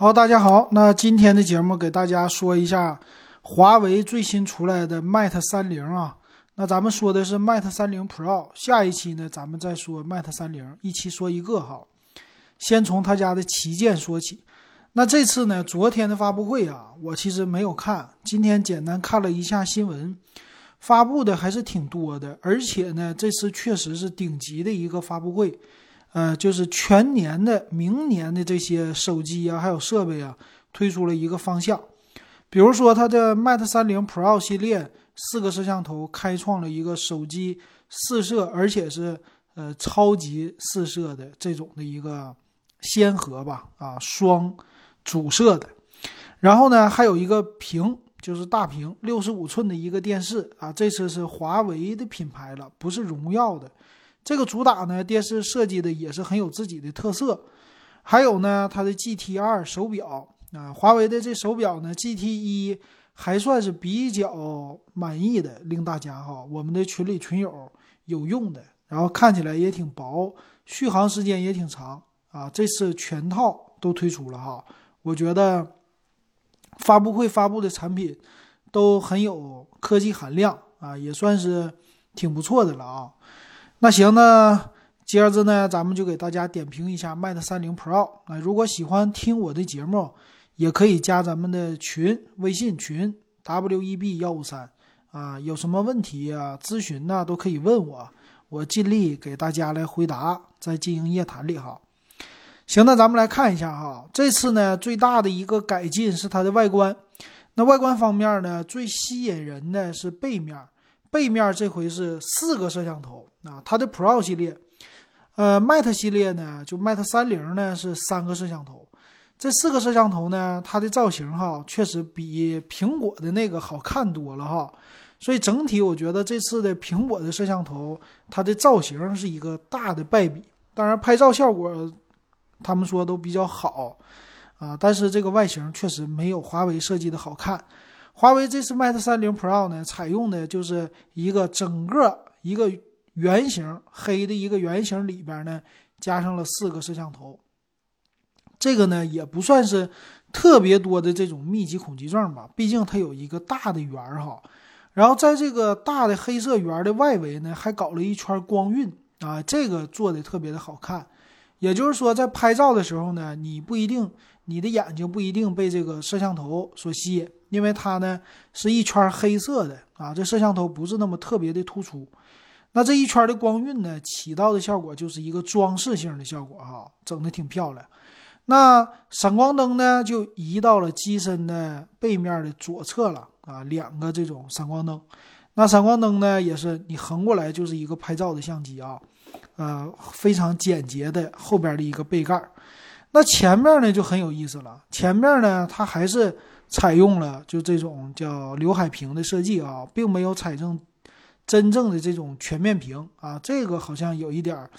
好，大家好，那今天的节目给大家说一下华为最新出来的 Mate 三零啊。那咱们说的是 Mate 三零 Pro，下一期呢咱们再说 Mate 三零，一期说一个哈。先从他家的旗舰说起。那这次呢，昨天的发布会啊，我其实没有看，今天简单看了一下新闻，发布的还是挺多的，而且呢，这次确实是顶级的一个发布会。呃，就是全年的、明年的这些手机啊，还有设备啊，推出了一个方向。比如说，它的 Mate 三零 Pro 系列四个摄像头开创了一个手机四摄，而且是呃超级四摄的这种的一个先河吧，啊，双主摄的。然后呢，还有一个屏，就是大屏，六十五寸的一个电视啊，这次是华为的品牌了，不是荣耀的。这个主打呢，电视设计的也是很有自己的特色。还有呢，它的 GT 二手表啊，华为的这手表呢，GT 一还算是比较满意的，令大家哈，我们的群里群友有用的，然后看起来也挺薄，续航时间也挺长啊。这次全套都推出了哈，我觉得发布会发布的产品都很有科技含量啊，也算是挺不错的了啊。那行，那接着呢，咱们就给大家点评一下 Mate 三零 Pro。啊如果喜欢听我的节目，也可以加咱们的群，微信群 W E B 幺五三啊，有什么问题啊、咨询呐，都可以问我，我尽力给大家来回答，在经营夜谈里哈。行，那咱们来看一下哈，这次呢最大的一个改进是它的外观。那外观方面呢，最吸引人的是背面。背面这回是四个摄像头啊，它的 Pro 系列，呃，Mate 系列呢，就 Mate 三零呢是三个摄像头，这四个摄像头呢，它的造型哈，确实比苹果的那个好看多了哈，所以整体我觉得这次的苹果的摄像头，它的造型是一个大的败笔，当然拍照效果，他们说都比较好啊，但是这个外形确实没有华为设计的好看。华为这次 Mate 三零 Pro 呢，采用的就是一个整个一个圆形黑的一个圆形里边呢，加上了四个摄像头。这个呢也不算是特别多的这种密集恐惧症吧，毕竟它有一个大的圆儿哈。然后在这个大的黑色圆的外围呢，还搞了一圈光晕啊，这个做的特别的好看。也就是说，在拍照的时候呢，你不一定你的眼睛不一定被这个摄像头所吸引。因为它呢是一圈黑色的啊，这摄像头不是那么特别的突出。那这一圈的光晕呢，起到的效果就是一个装饰性的效果哈，整的挺漂亮。那闪光灯呢，就移到了机身的背面的左侧了啊，两个这种闪光灯。那闪光灯呢，也是你横过来就是一个拍照的相机啊，呃，非常简洁的后边的一个背盖。那前面呢就很有意思了，前面呢它还是。采用了就这种叫刘海屏的设计啊，并没有采用真正的这种全面屏啊，这个好像有一点儿，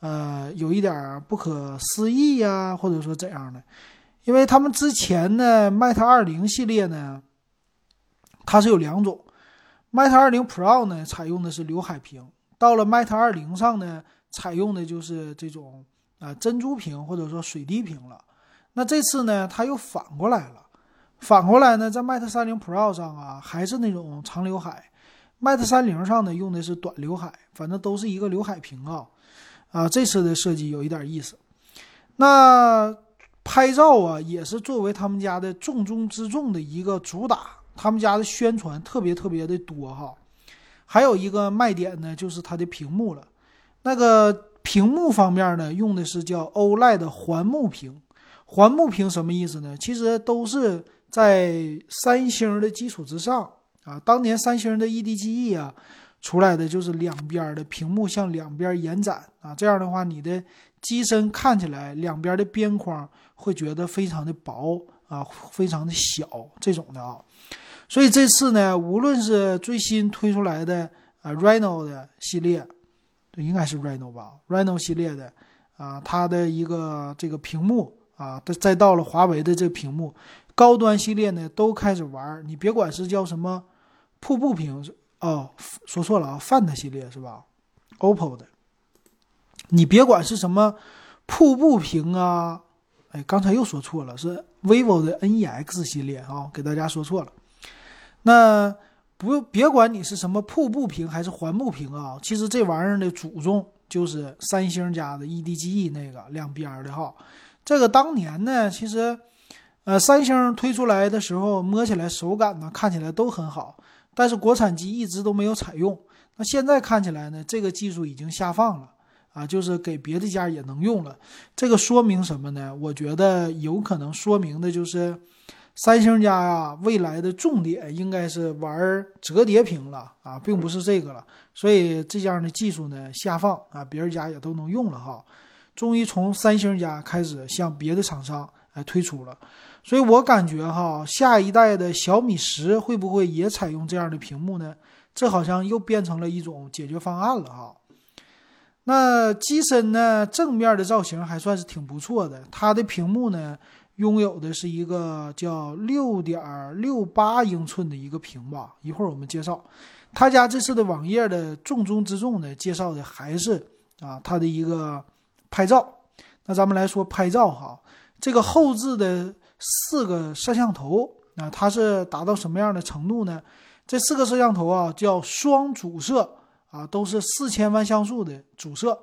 呃，有一点儿不可思议呀，或者说怎样的？因为他们之前的 Mate 二零系列呢，它是有两种，Mate 二零 Pro 呢采用的是刘海屏，到了 Mate 二零上呢，采用的就是这种啊珍珠屏或者说水滴屏了。那这次呢，它又反过来了。反过来呢，在 Mate 三零 Pro 上啊，还是那种长刘海；Mate 三零上呢，用的是短刘海，反正都是一个刘海屏啊。啊，这次的设计有一点意思。那拍照啊，也是作为他们家的重中之重的一个主打，他们家的宣传特别特别的多哈。还有一个卖点呢，就是它的屏幕了。那个屏幕方面呢，用的是叫 OLED 环幕屏。环幕屏什么意思呢？其实都是。在三星的基础之上啊，当年三星的 EDGE 啊出来的就是两边的屏幕向两边延展啊，这样的话你的机身看起来两边的边框会觉得非常的薄啊，非常的小这种的啊。所以这次呢，无论是最新推出来的啊 Reno 的系列，这应该是 Reno 吧，Reno 系列的啊，它的一个这个屏幕啊，再到了华为的这屏幕。高端系列呢都开始玩，你别管是叫什么瀑布屏是哦，说错了啊，Find 系列是吧？OPPO 的，你别管是什么瀑布屏啊，哎，刚才又说错了，是 vivo 的 NEX 系列啊，给大家说错了。那不用别管你是什么瀑布屏还是环幕屏啊，其实这玩意儿的祖宗就是三星家的 EDGE 那个两边的哈。这个当年呢，其实呃三星推出来的时候，摸起来手感呢看起来都很好，但是国产机一直都没有采用。那现在看起来呢，这个技术已经下放了。啊，就是给别的家也能用了，这个说明什么呢？我觉得有可能说明的就是，三星家呀，未来的重点应该是玩折叠屏了啊，并不是这个了。所以这样的技术呢下放啊，别人家也都能用了哈。终于从三星家开始向别的厂商来推出了，所以我感觉哈，下一代的小米十会不会也采用这样的屏幕呢？这好像又变成了一种解决方案了哈。那机身呢？正面的造型还算是挺不错的。它的屏幕呢，拥有的是一个叫六点六八英寸的一个屏吧。一会儿我们介绍，他家这次的网页的重中之重呢，介绍的还是啊它的一个拍照。那咱们来说拍照哈，这个后置的四个摄像头啊，它是达到什么样的程度呢？这四个摄像头啊，叫双主摄。啊，都是四千万像素的主摄，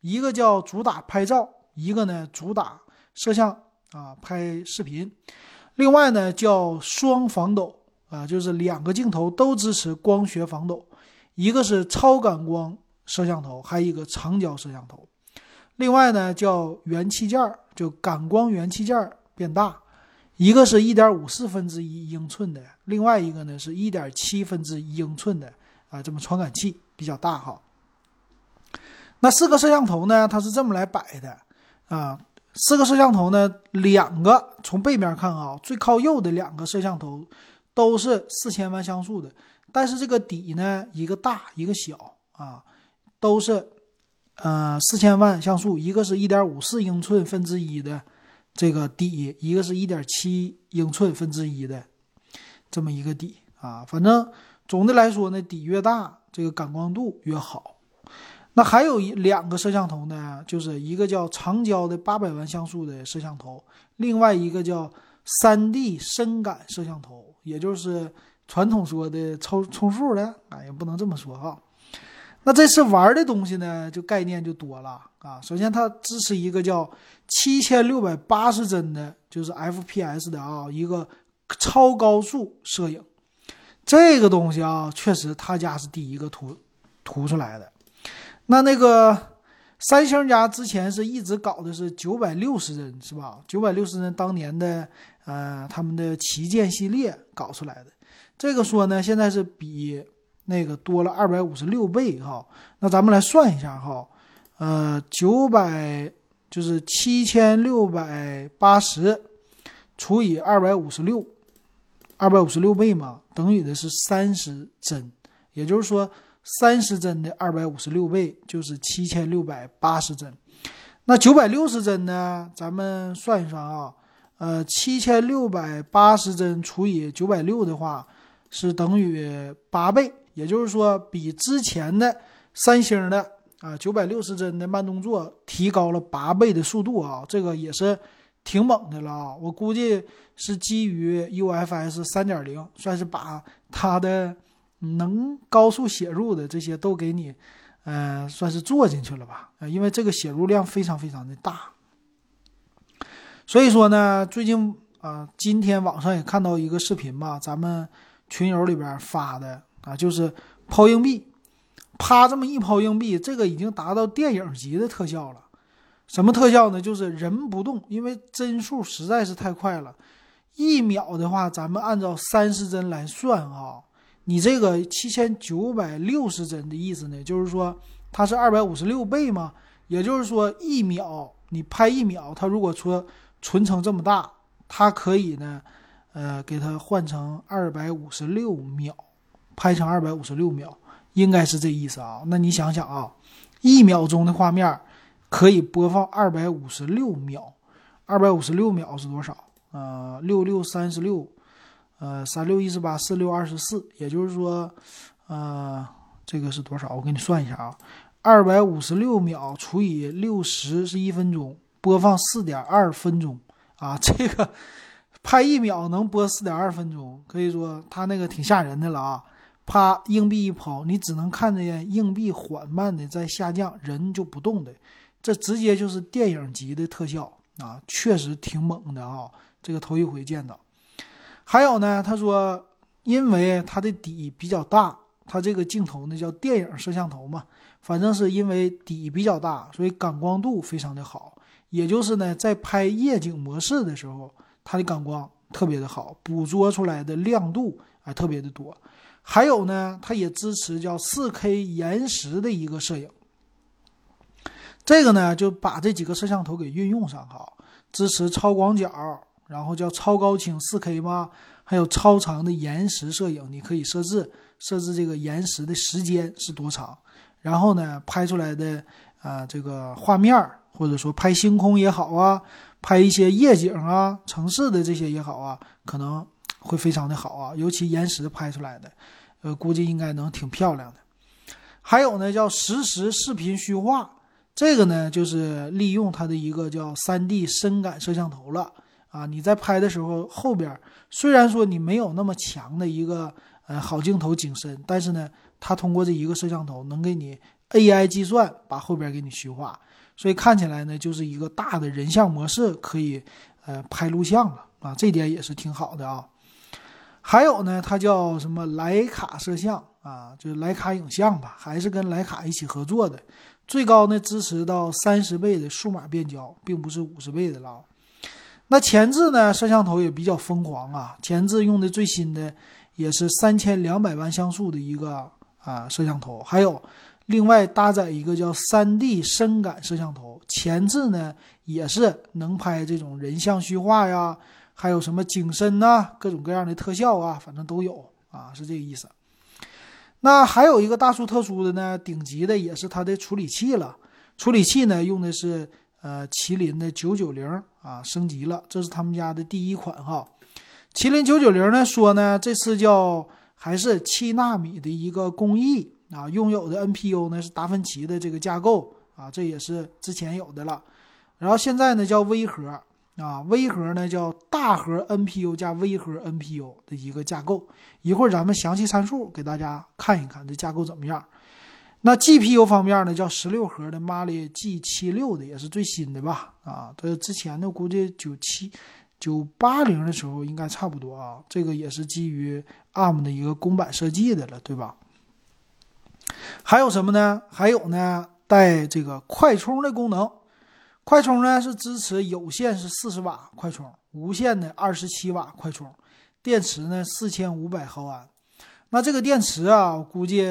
一个叫主打拍照，一个呢主打摄像啊拍视频，另外呢叫双防抖啊，就是两个镜头都支持光学防抖，一个是超感光摄像头，还有一个长焦摄像头，另外呢叫元器件儿就感光元器件儿变大，一个是一点五四分之一英寸的，另外一个呢是一点七分之一英寸的啊，这么传感器。比较大哈，那四个摄像头呢？它是这么来摆的啊，四个摄像头呢，两个从背面看啊，最靠右的两个摄像头都是四千万像素的，但是这个底呢，一个大一个小啊，都是呃四千万像素，一个是一点五四英寸分之一的这个底，一个是一点七英寸分之一的这么一个底啊，反正总的来说呢，底越大。这个感光度越好，那还有一两个摄像头呢，就是一个叫长焦的八百万像素的摄像头，另外一个叫三 D 深感摄像头，也就是传统说的超充数的，哎，也不能这么说哈。那这次玩的东西呢，就概念就多了啊。首先它支持一个叫七千六百八十帧的，就是 FPS 的啊，一个超高速摄影。这个东西啊，确实他家是第一个图图出来的。那那个三星家之前是一直搞的是九百六十帧，是吧？九百六十帧当年的呃他们的旗舰系列搞出来的。这个说呢，现在是比那个多了二百五十六倍哈。那咱们来算一下哈，呃，九百就是七千六百八十除以二百五十六。二百五十六倍嘛，等于的是三十帧，也就是说，三十帧的二百五十六倍就是七千六百八十帧。那九百六十帧呢？咱们算一算啊，呃，七千六百八十帧除以九百六的话，是等于八倍，也就是说，比之前的三星的啊九百六十帧的慢动作提高了八倍的速度啊，这个也是。挺猛的了啊！我估计是基于 UFS 三点零，算是把它的能高速写入的这些都给你，呃，算是做进去了吧？呃，因为这个写入量非常非常的大。所以说呢，最近啊，今天网上也看到一个视频吧，咱们群友里边发的啊，就是抛硬币，啪这么一抛硬币，这个已经达到电影级的特效了。什么特效呢？就是人不动，因为帧数实在是太快了。一秒的话，咱们按照三十帧来算啊，你这个七千九百六十帧的意思呢，就是说它是二百五十六倍嘛。也就是说，一秒你拍一秒，它如果说存成这么大，它可以呢，呃，给它换成二百五十六秒，拍成二百五十六秒，应该是这意思啊。那你想想啊，一秒钟的画面。可以播放二百五十六秒，二百五十六秒是多少？呃，六六三十六，呃，三六一十八，四六二十四，也就是说，呃，这个是多少？我给你算一下啊，二百五十六秒除以六十是一分钟，播放四点二分钟，啊，这个拍一秒能播四点二分钟，可以说它那个挺吓人的了啊。啪，硬币一抛，你只能看见硬币缓慢的在下降，人就不动的，这直接就是电影级的特效啊，确实挺猛的啊，这个头一回见到。还有呢，他说，因为它的底比较大，它这个镜头呢叫电影摄像头嘛，反正是因为底比较大，所以感光度非常的好，也就是呢，在拍夜景模式的时候，它的感光特别的好，捕捉出来的亮度啊特别的多。还有呢，它也支持叫 4K 延时的一个摄影。这个呢，就把这几个摄像头给运用上哈，支持超广角，然后叫超高清 4K 嘛，还有超长的延时摄影，你可以设置设置这个延时的时间是多长，然后呢，拍出来的啊这个画面或者说拍星空也好啊，拍一些夜景啊、城市的这些也好啊，可能会非常的好啊，尤其延时拍出来的。呃，估计应该能挺漂亮的。还有呢，叫实时视频虚化，这个呢就是利用它的一个叫三 D 深感摄像头了啊。你在拍的时候，后边虽然说你没有那么强的一个呃好镜头景深，但是呢，它通过这一个摄像头能给你 AI 计算，把后边给你虚化，所以看起来呢就是一个大的人像模式可以呃拍录像了啊，这点也是挺好的啊。还有呢，它叫什么徕卡摄像啊，就是徕卡影像吧，还是跟徕卡一起合作的。最高呢支持到三十倍的数码变焦，并不是五十倍的了。那前置呢，摄像头也比较疯狂啊，前置用的最新的也是三千两百万像素的一个啊摄像头，还有另外搭载一个叫三 D 深感摄像头，前置呢也是能拍这种人像虚化呀。还有什么景深呐，各种各样的特效啊，反正都有啊，是这个意思。那还有一个大殊特殊的呢，顶级的也是它的处理器了。处理器呢用的是呃麒麟的九九零啊，升级了，这是他们家的第一款哈。麒麟九九零呢说呢，这次叫还是七纳米的一个工艺啊，拥有的 NPU 呢是达芬奇的这个架构啊，这也是之前有的了。然后现在呢叫微核。啊，微核呢叫大核 NPU 加微核 NPU 的一个架构，一会儿咱们详细参数给大家看一看这架构怎么样。那 GPU 方面呢叫十六核的 Mali G 七六的，也是最新的吧？啊，这之前的估计九七九八零的时候应该差不多啊。这个也是基于 ARM 的一个公版设计的了，对吧？还有什么呢？还有呢，带这个快充的功能。快充呢是支持有线是四十瓦快充，无线的二十七瓦快充，电池呢四千五百毫安。那这个电池啊，我估计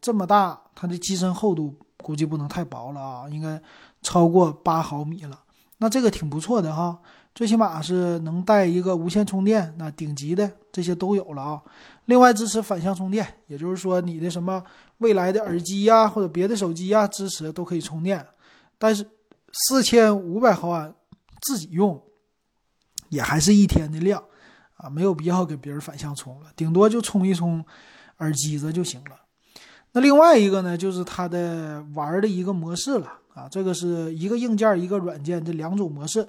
这么大，它的机身厚度估计不能太薄了啊，应该超过八毫米了。那这个挺不错的哈，最起码是能带一个无线充电，那顶级的这些都有了啊。另外支持反向充电，也就是说你的什么未来的耳机呀或者别的手机呀支持都可以充电，但是。四千五百毫安，自己用也还是一天的量啊，没有必要给别人反向充了，顶多就充一充耳机子就行了。那另外一个呢，就是它的玩的一个模式了啊，这个是一个硬件一个软件这两种模式。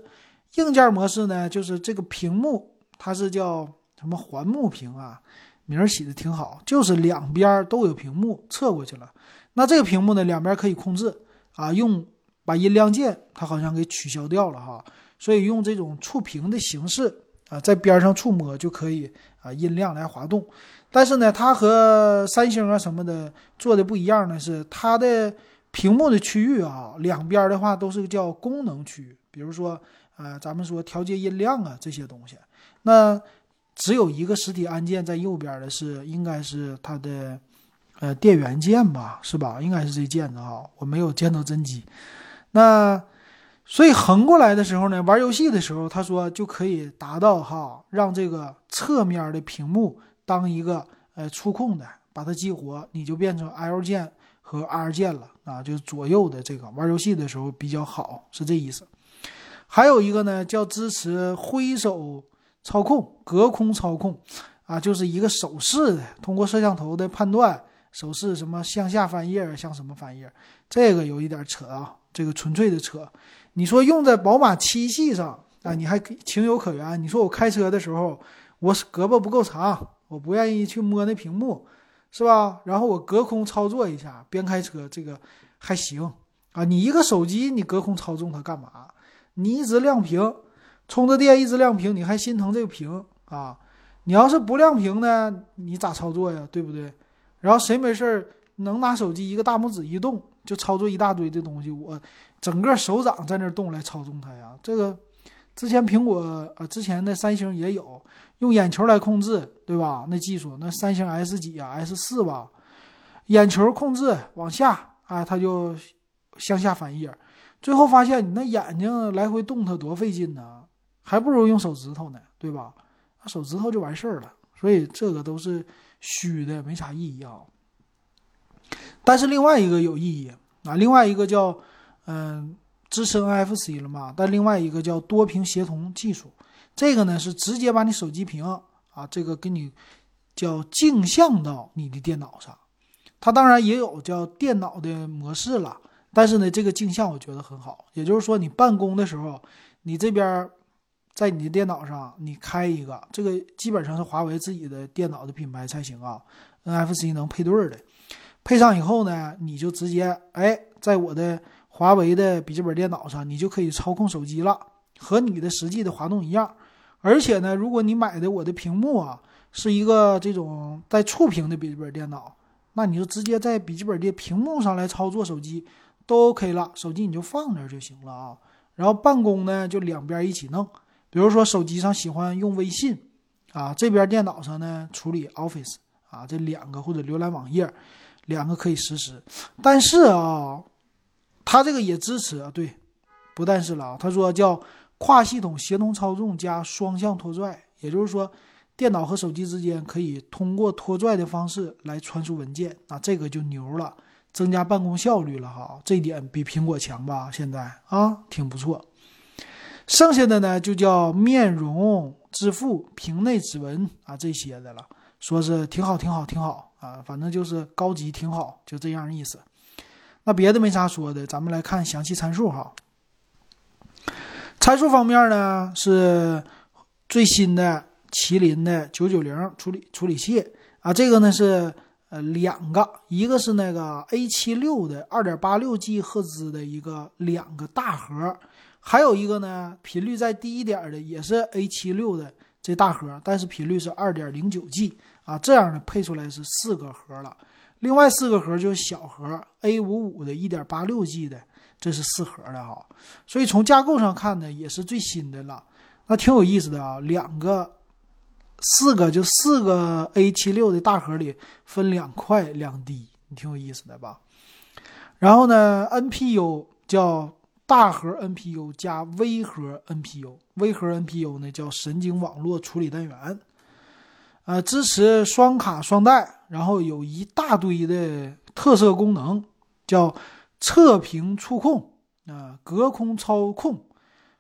硬件模式呢，就是这个屏幕它是叫什么环幕屏啊，名儿起的挺好，就是两边都有屏幕侧过去了。那这个屏幕呢，两边可以控制啊，用。把音量键它好像给取消掉了哈，所以用这种触屏的形式啊，在边上触摸就可以啊，音量来滑动。但是呢，它和三星啊什么的做的不一样的是，它的屏幕的区域啊，两边的话都是叫功能区，比如说啊，咱们说调节音量啊这些东西，那只有一个实体按键在右边的是应该是它的呃电源键吧，是吧？应该是这键子啊，我没有见到真机。那，所以横过来的时候呢，玩游戏的时候，他说就可以达到哈，让这个侧面的屏幕当一个呃触控的，把它激活，你就变成 L 键和 R 键了啊，就是左右的这个玩游戏的时候比较好，是这意思。还有一个呢，叫支持挥手操控、隔空操控啊，就是一个手势的，通过摄像头的判断，手势什么向下翻页，向什么翻页，这个有一点扯啊。这个纯粹的扯，你说用在宝马七系上啊，你还情有可原。你说我开车的时候，我胳膊不够长，我不愿意去摸那屏幕，是吧？然后我隔空操作一下，边开车这个还行啊。你一个手机，你隔空操纵它干嘛？你一直亮屏，充着电一直亮屏，你还心疼这个屏啊？你要是不亮屏呢，你咋操作呀？对不对？然后谁没事儿能拿手机一个大拇指一动就操作一大堆的东西？我整个手掌在那动来操纵它呀？这个之前苹果啊，之前的三星也有用眼球来控制，对吧？那技术，那三星 S 几啊？S 四吧，眼球控制往下啊，它就向下翻页。最后发现你那眼睛来回动它多费劲呢，还不如用手指头呢，对吧？那手指头就完事儿了，所以这个都是虚的，没啥意义啊。但是另外一个有意义啊，另外一个叫嗯支持 NFC 了嘛，但另外一个叫多屏协同技术，这个呢是直接把你手机屏啊这个给你叫镜像到你的电脑上，它当然也有叫电脑的模式了，但是呢这个镜像我觉得很好，也就是说你办公的时候，你这边。在你的电脑上，你开一个，这个基本上是华为自己的电脑的品牌才行啊。NFC 能配对的，配上以后呢，你就直接哎，在我的华为的笔记本电脑上，你就可以操控手机了，和你的实际的滑动一样。而且呢，如果你买的我的屏幕啊是一个这种带触屏的笔记本电脑，那你就直接在笔记本的屏幕上来操作手机都 OK 了，手机你就放那就行了啊。然后办公呢，就两边一起弄。比如说手机上喜欢用微信，啊，这边电脑上呢处理 Office，啊，这两个或者浏览网页，两个可以实时。但是啊，它这个也支持啊，对，不但是了啊，他说叫跨系统协同操纵加双向拖拽，也就是说，电脑和手机之间可以通过拖拽的方式来传输文件，那这个就牛了，增加办公效率了哈，这点比苹果强吧？现在啊，挺不错。剩下的呢，就叫面容支付、屏内指纹啊这些的了，说是挺好，挺好，挺好啊，反正就是高级，挺好，就这样意思。那别的没啥说的，咱们来看详细参数哈。参数方面呢，是最新的麒麟的九九零处理处理器啊，这个呢是呃两个，一个是那个 A 七六的二点八六 G 赫兹的一个两个大核。还有一个呢，频率再低一点的，也是 A 七六的这大核，但是频率是二点零九 G 啊，这样呢配出来是四个核了。另外四个核就是小核 A 五五的一点八六 G 的，这是四核的哈。所以从架构上看呢，也是最新的了。那挺有意思的啊，两个、四个就四个 A 七六的大核里分两块两低，你挺有意思的吧？然后呢，NPU 叫。大核 NPU 加微核 NPU，微核 NPU 呢叫神经网络处理单元，呃，支持双卡双待，然后有一大堆的特色功能，叫侧屏触控啊，隔空操控，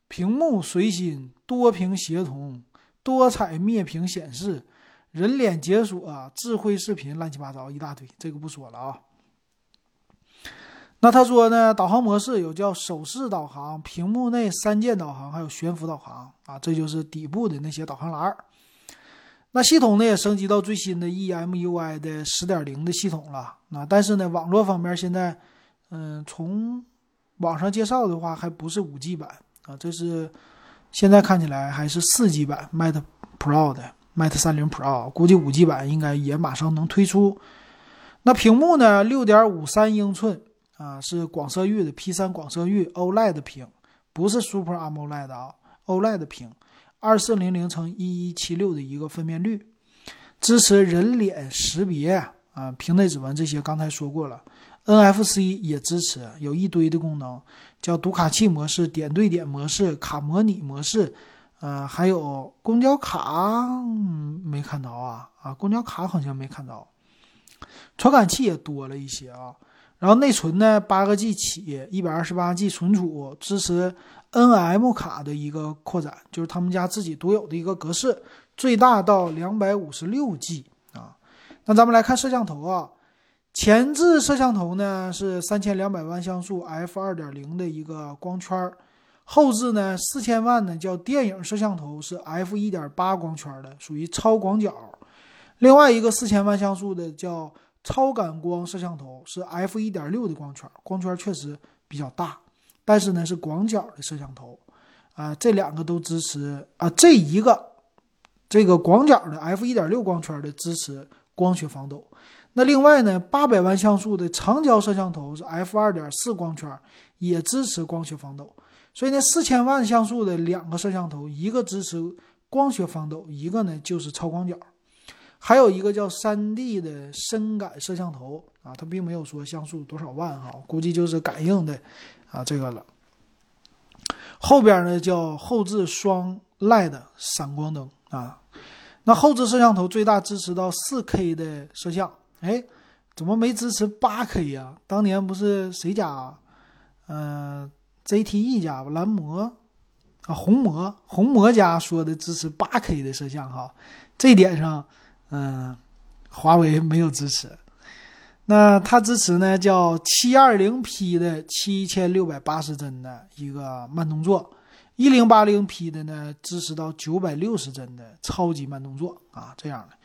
屏幕随心，多屏协同，多彩灭屏显示，人脸解锁，智慧视频，乱七八糟一大堆，这个不说了啊。那他说呢？导航模式有叫手势导航、屏幕内三键导航，还有悬浮导航啊，这就是底部的那些导航栏。那系统呢也升级到最新的 EMUI 的十点零的系统了。那但是呢，网络方面现在，嗯，从网上介绍的话，还不是五 G 版啊，这是现在看起来还是四 G 版 Mate Pro 的 Mate 三零 Pro，估计五 G 版应该也马上能推出。那屏幕呢，六点五三英寸。啊，是广色域的 P3 广色域 OLED 屏，不是 Super AMOLED 啊，OLED 屏，二四零零乘一一七六的一个分辨率，支持人脸识别啊，屏内指纹这些刚才说过了，NFC 也支持，有一堆的功能，叫读卡器模式、点对点模式、卡模拟模式，呃，还有公交卡没看到啊，啊，公交卡好像没看到，传感器也多了一些啊。然后内存呢，八个 G 起，一百二十八 G 存储，支持 NM 卡的一个扩展，就是他们家自己独有的一个格式，最大到两百五十六 G 啊。那咱们来看摄像头啊，前置摄像头呢是三千两百万像素 f 二点零的一个光圈儿，后置呢四千万呢叫电影摄像头，是 f 一点八光圈的，属于超广角。另外一个四千万像素的叫超感光摄像头，是 f 一点六的光圈，光圈确实比较大，但是呢是广角的摄像头。啊，这两个都支持啊，这一个这个广角的 f 一点六光圈的支持光学防抖。那另外呢，八百万像素的长焦摄像头是 f 二点四光圈，也支持光学防抖。所以呢，四千万像素的两个摄像头，一个支持光学防抖，一个呢就是超广角。还有一个叫三 D 的深感摄像头啊，它并没有说像素多少万哈，估计就是感应的啊这个了。后边呢叫后置双 LED 闪光灯啊，那后置摄像头最大支持到 4K 的摄像。哎，怎么没支持八 K 呀？当年不是谁家，嗯，ZTE 家吧，蓝魔啊，红魔，红魔家说的支持八 K 的摄像哈，这点上，嗯，华为没有支持。那它支持呢，叫七二零 P 的七千六百八十帧的一个慢动作，一零八零 P 的呢支持到九百六十帧的超级慢动作啊，这样的。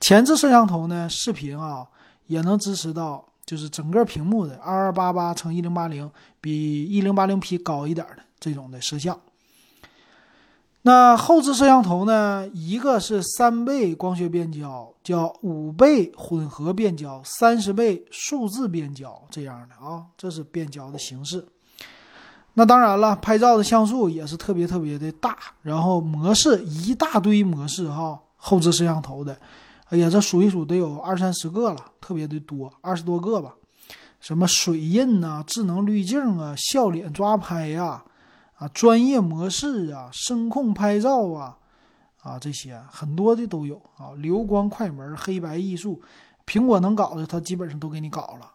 前置摄像头呢，视频啊也能支持到，就是整个屏幕的二二八八乘一零八零，比一零八零 P 高一点的这种的摄像。那后置摄像头呢，一个是三倍光学变焦，叫五倍混合变焦，三十倍数字变焦这样的啊，这是变焦的形式。那当然了，拍照的像素也是特别特别的大，然后模式一大堆模式哈，后置摄像头的。哎呀，这数一数得有二三十个了，特别的多，二十多个吧。什么水印呐、智能滤镜啊、笑脸抓拍呀、专业模式啊、声控拍照啊，啊这些很多的都有啊。流光快门、黑白艺术，苹果能搞的，它基本上都给你搞了。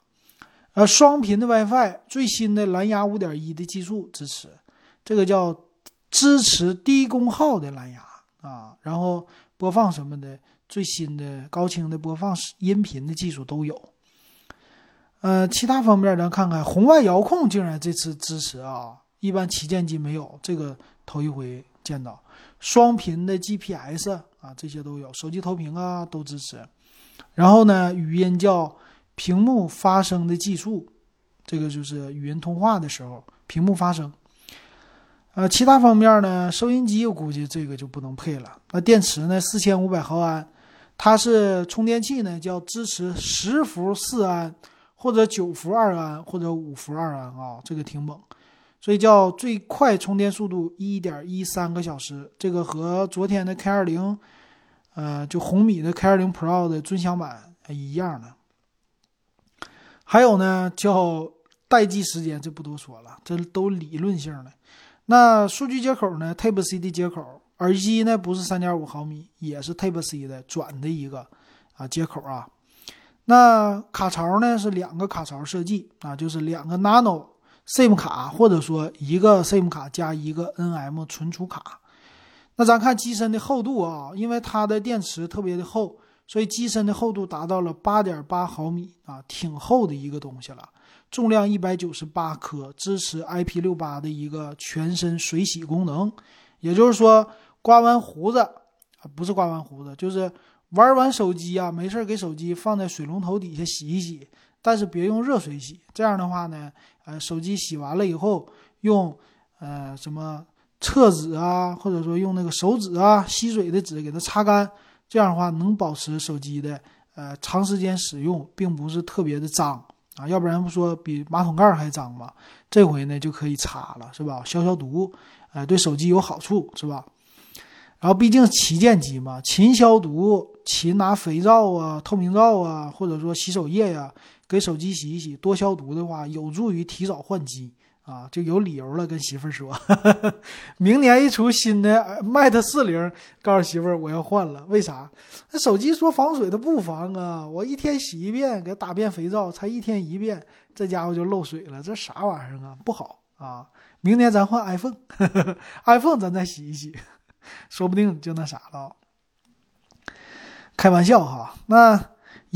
呃，双频的 WiFi，最新的蓝牙五点一的技术支持，这个叫支持低功耗的蓝牙啊，然后播放什么的。最新的高清的播放音频的技术都有，呃，其他方面咱看看，红外遥控竟然这次支持啊，一般旗舰机没有，这个头一回见到。双频的 GPS 啊，这些都有，手机投屏啊都支持。然后呢，语音叫屏幕发声的技术，这个就是语音通话的时候屏幕发声。呃，其他方面呢，收音机我估计这个就不能配了。那电池呢，四千五百毫安。它是充电器呢，叫支持十伏四安，或者九伏二安，或者五伏二安啊，这个挺猛，所以叫最快充电速度一点一三个小时，这个和昨天的 K 二零，呃，就红米的 K 二零 Pro 的尊享版一样的。还有呢，叫待机时间，这不多说了，这都理论性的。那数据接口呢，Type C 的接口。耳机呢不是三点五毫米，也是 Type C 的转的一个啊接口啊。那卡槽呢是两个卡槽设计啊，就是两个 Nano SIM 卡，或者说一个 SIM 卡加一个 NM 存储卡。那咱看机身的厚度啊，因为它的电池特别的厚，所以机身的厚度达到了八点八毫米啊，挺厚的一个东西了。重量一百九十八克，支持 IP 六八的一个全身水洗功能，也就是说。刮完胡子啊，不是刮完胡子，就是玩完手机啊，没事给手机放在水龙头底下洗一洗，但是别用热水洗。这样的话呢，呃，手机洗完了以后，用呃什么厕纸啊，或者说用那个手纸啊，吸水的纸给它擦干。这样的话能保持手机的呃长时间使用，并不是特别的脏啊。要不然不说比马桶盖还脏吗？这回呢就可以擦了，是吧？消消毒，呃，对手机有好处，是吧？然后毕竟旗舰机嘛，勤消毒，勤拿肥皂啊、透明皂啊，或者说洗手液呀，给手机洗一洗，多消毒的话，有助于提早换机啊，就有理由了。跟媳妇儿说，明年一出新的 Mate 四零，告诉媳妇儿我要换了。为啥？那手机说防水，它不防啊！我一天洗一遍，给打遍肥皂，才一天一遍，这家伙就漏水了，这啥玩意儿啊？不好啊！明年咱换 iPhone，iPhone 咱再洗一洗。说不定就那啥了，开玩笑哈。那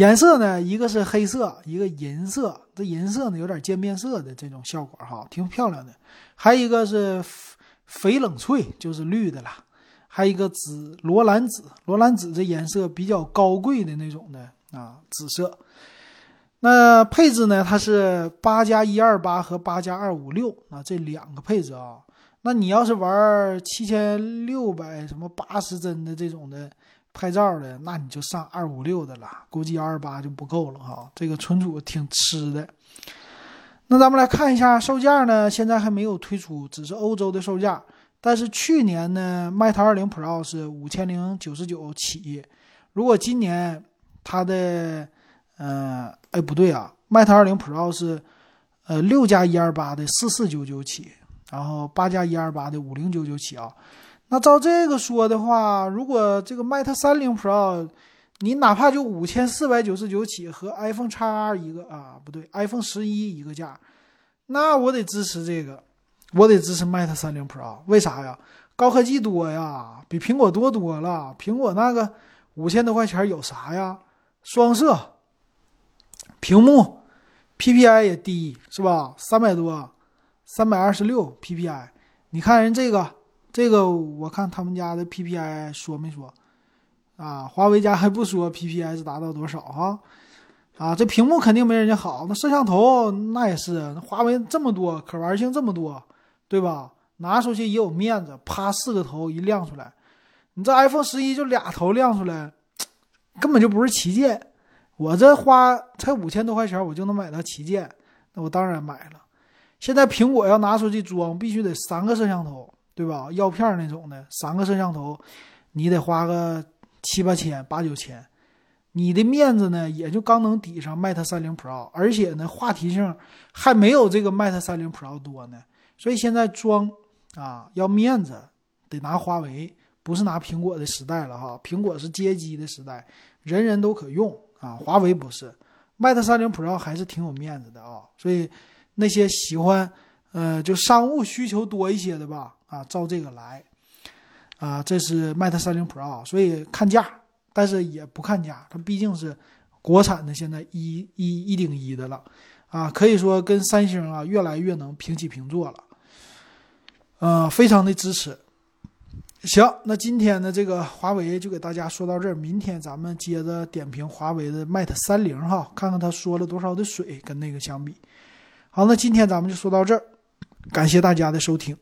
颜色呢，一个是黑色，一个银色，这银色呢有点渐变色的这种效果哈，挺漂亮的。还有一个是翡冷翠，就是绿的啦。还有一个紫罗兰紫，罗兰紫这颜色比较高贵的那种的啊，紫色。那配置呢，它是八加一二八和八加二五六啊，这两个配置啊。那你要是玩七千六百什么八十帧的这种的。拍照的，那你就上二五六的了，估计幺二八就不够了哈。这个存储挺吃的。那咱们来看一下售价呢，现在还没有推出，只是欧洲的售价。但是去年呢，Mate 20 Pro 是五千零九十九起。如果今年它的，呃，哎不对啊，Mate 20 Pro 是，呃六加一二八的四四九九起，然后八加一二八的五零九九起啊。那照这个说的话，如果这个 Mate 30 Pro，你哪怕就五千四百九十九起和 iPhone XR 一个啊，不对，iPhone 十一一个价，那我得支持这个，我得支持 Mate 30 Pro，为啥呀？高科技多呀，比苹果多多了。苹果那个五千多块钱有啥呀？双摄，屏幕，PPI 也低是吧？三百多，三百二十六 PPI，你看人这个。这个我看他们家的 PPI 说没说啊？华为家还不说 PPI 是达到多少哈？啊，这屏幕肯定没人家好。那摄像头那也是，那华为这么多可玩性这么多，对吧？拿出去也有面子，啪四个头一亮出来。你这 iPhone 十一就俩头亮出来，根本就不是旗舰。我这花才五千多块钱，我就能买到旗舰，那我当然买了。现在苹果要拿出去装，必须得三个摄像头。对吧？药片那种的，三个摄像头，你得花个七八千、八九千，你的面子呢，也就刚能抵上 Mate 30 Pro，而且呢，话题性还没有这个 Mate 30 Pro 多呢。所以现在装啊，要面子得拿华为，不是拿苹果的时代了哈。苹果是街机的时代，人人都可用啊，华为不是。Mate 30 Pro 还是挺有面子的啊，所以那些喜欢呃就商务需求多一些的吧。啊，照这个来，啊，这是 Mate 30 Pro，所以看价，但是也不看价，它毕竟是国产的，现在一一一顶一的了，啊，可以说跟三星啊越来越能平起平坐了，呃，非常的支持。行，那今天的这个华为就给大家说到这儿，明天咱们接着点评华为的 Mate 30哈，看看他说了多少的水跟那个相比。好，那今天咱们就说到这儿，感谢大家的收听。